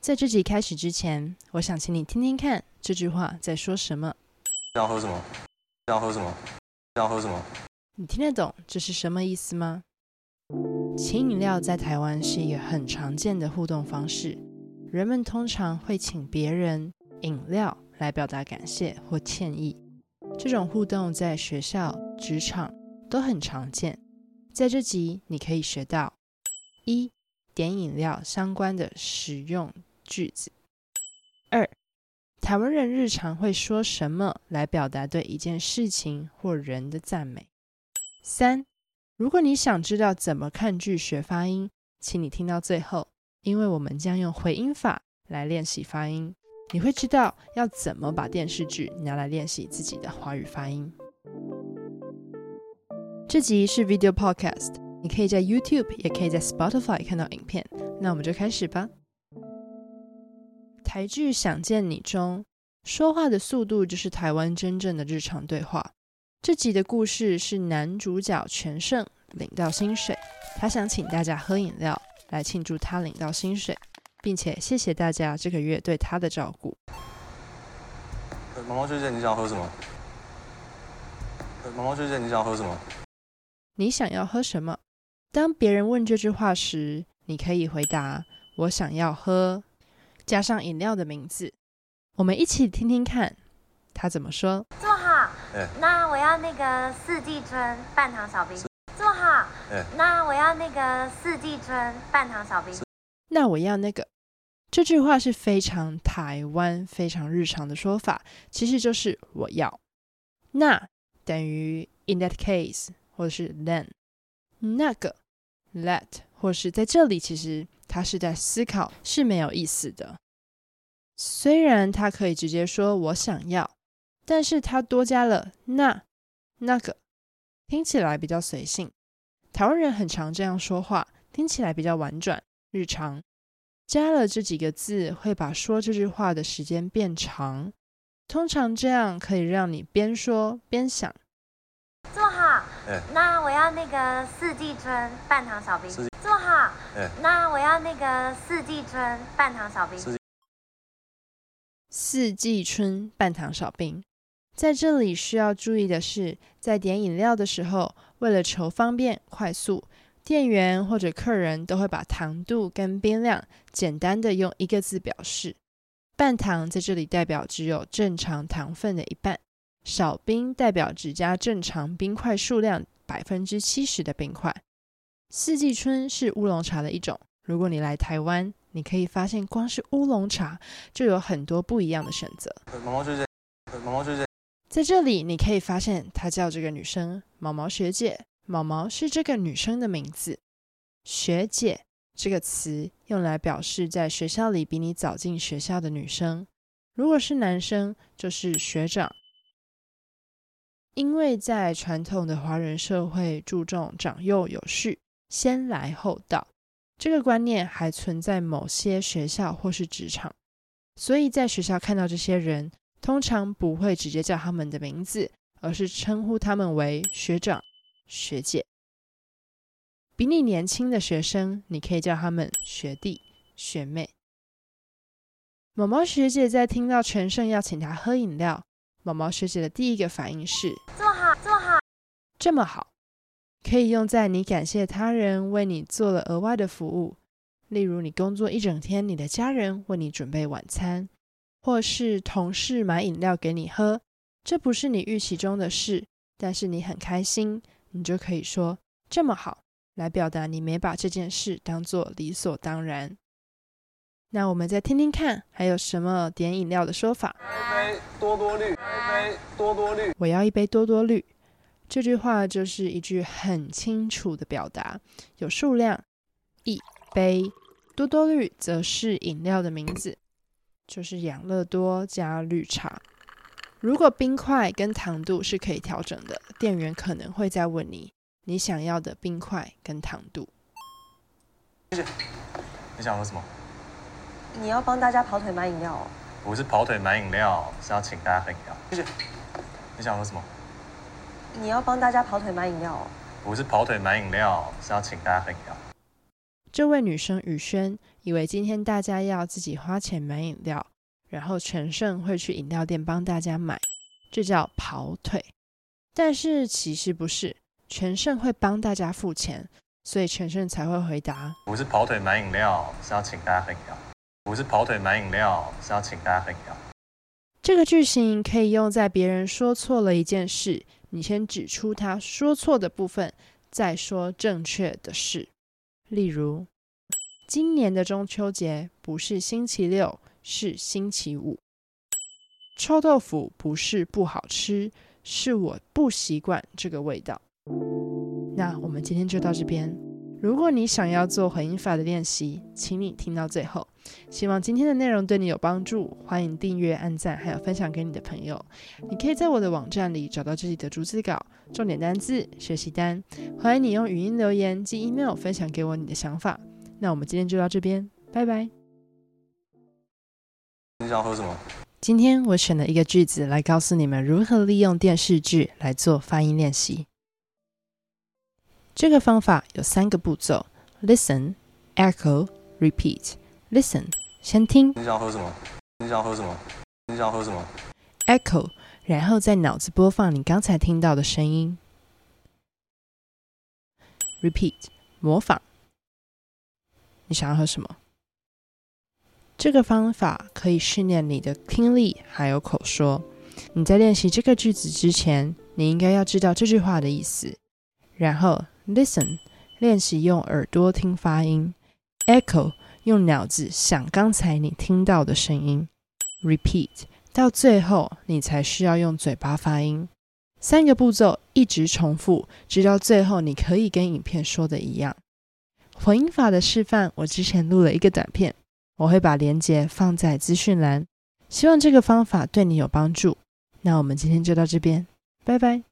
在这集开始之前，我想请你听听看这句话在说什么。要喝什么？要喝什么？要喝什么？你听得懂这是什么意思吗？请饮料在台湾是一个很常见的互动方式，人们通常会请别人饮料来表达感谢或歉意。这种互动在学校、职场都很常见。在这集，你可以学到一点饮料相关的使用句子。二，台湾人日常会说什么来表达对一件事情或人的赞美？三，如果你想知道怎么看剧学发音，请你听到最后，因为我们将用回音法来练习发音，你会知道要怎么把电视剧拿来练习自己的华语发音。这集是 Video Podcast，你可以在 YouTube，也可以在 Spotify 看到影片。那我们就开始吧。台剧《想见你》中，说话的速度就是台湾真正的日常对话。这集的故事是男主角全胜领到薪水，他想请大家喝饮料来庆祝他领到薪水，并且谢谢大家这个月对他的照顾。毛毛学姐，你想喝什么？毛毛学姐，你想喝什么？你想要喝什么？当别人问这句话时，你可以回答：“我想要喝。”加上饮料的名字。我们一起听听看他怎么说。坐好。欸、那我要那个四季春半糖少冰。是坐好。欸、那我要那个四季春半糖少冰。那我要那个。这句话是非常台湾、非常日常的说法，其实就是我要。那等于 in that case。或者是 then 那个 let 或是在这里，其实他是在思考，是没有意思的。虽然他可以直接说我想要，但是他多加了那那个，听起来比较随性。台湾人很常这样说话，听起来比较婉转日常。加了这几个字，会把说这句话的时间变长。通常这样可以让你边说边想。那我要那个四季春半糖少冰。季坐好。欸、那我要那个四季春半糖少冰。四季春半糖少冰。在这里需要注意的是，在点饮料的时候，为了求方便快速，店员或者客人都会把糖度跟冰量简单的用一个字表示。半糖在这里代表只有正常糖分的一半。少冰代表只加正常冰块数量百分之七十的冰块。四季春是乌龙茶的一种。如果你来台湾，你可以发现光是乌龙茶就有很多不一样的选择。毛毛学姐，毛毛学姐，在这里你可以发现，她叫这个女生毛毛学姐。毛毛是这个女生的名字。学姐这个词用来表示在学校里比你早进学校的女生。如果是男生，就是学长。因为在传统的华人社会注重长幼有序、先来后到，这个观念还存在某些学校或是职场，所以在学校看到这些人，通常不会直接叫他们的名字，而是称呼他们为学长、学姐。比你年轻的学生，你可以叫他们学弟、学妹。毛毛学姐在听到全胜要请她喝饮料。毛毛学姐的第一个反应是：坐好，坐好。这么好，可以用在你感谢他人为你做了额外的服务，例如你工作一整天，你的家人为你准备晚餐，或是同事买饮料给你喝。这不是你预期中的事，但是你很开心，你就可以说这么好，来表达你没把这件事当做理所当然。那我们再听听看，还有什么点饮料的说法？一杯多多绿，一杯多多绿。我要一杯多多绿。这句话就是一句很清楚的表达，有数量，一杯多多绿则是饮料的名字，就是养乐多加绿茶。如果冰块跟糖度是可以调整的，店员可能会再问你，你想要的冰块跟糖度。谢谢。你想喝什么？你要帮大家跑腿买饮料哦？不是跑腿买饮料，是要请大家喝饮料。谢谢。你想喝什么？你要帮大家跑腿买饮料哦？不是跑腿买饮料，是要请大家喝饮料。这位女生雨轩以为今天大家要自己花钱买饮料，然后全胜会去饮料店帮大家买，这叫跑腿。但是其实不是，全胜会帮大家付钱，所以全胜才会回答：不是跑腿买饮料，是要请大家喝饮料。不是跑腿买饮料，是要请大家喝饮料。这个句型可以用在别人说错了一件事，你先指出他说错的部分，再说正确的事。例如，今年的中秋节不是星期六，是星期五。臭豆腐不是不好吃，是我不习惯这个味道。那我们今天就到这边。如果你想要做回音法的练习，请你听到最后。希望今天的内容对你有帮助，欢迎订阅、按赞，还有分享给你的朋友。你可以在我的网站里找到自己的逐字稿、重点单字、学习单。欢迎你用语音留言及 email 分享给我你的想法。那我们今天就到这边，拜拜。你想喝什么？今天我选了一个句子来告诉你们如何利用电视剧来做发音练习。这个方法有三个步骤：listen、echo、repeat。Listen，先听。你想喝什么？你想喝什么？你想喝什么？Echo，然后在脑子播放你刚才听到的声音。Repeat，模仿。你想要喝什么？这个方法可以训练你的听力还有口说。你在练习这个句子之前，你应该要知道这句话的意思。然后，Listen，练习用耳朵听发音。Echo。用脑子想刚才你听到的声音，repeat 到最后，你才需要用嘴巴发音。三个步骤一直重复，直到最后你可以跟影片说的一样。混音法的示范，我之前录了一个短片，我会把连接放在资讯栏。希望这个方法对你有帮助。那我们今天就到这边，拜拜。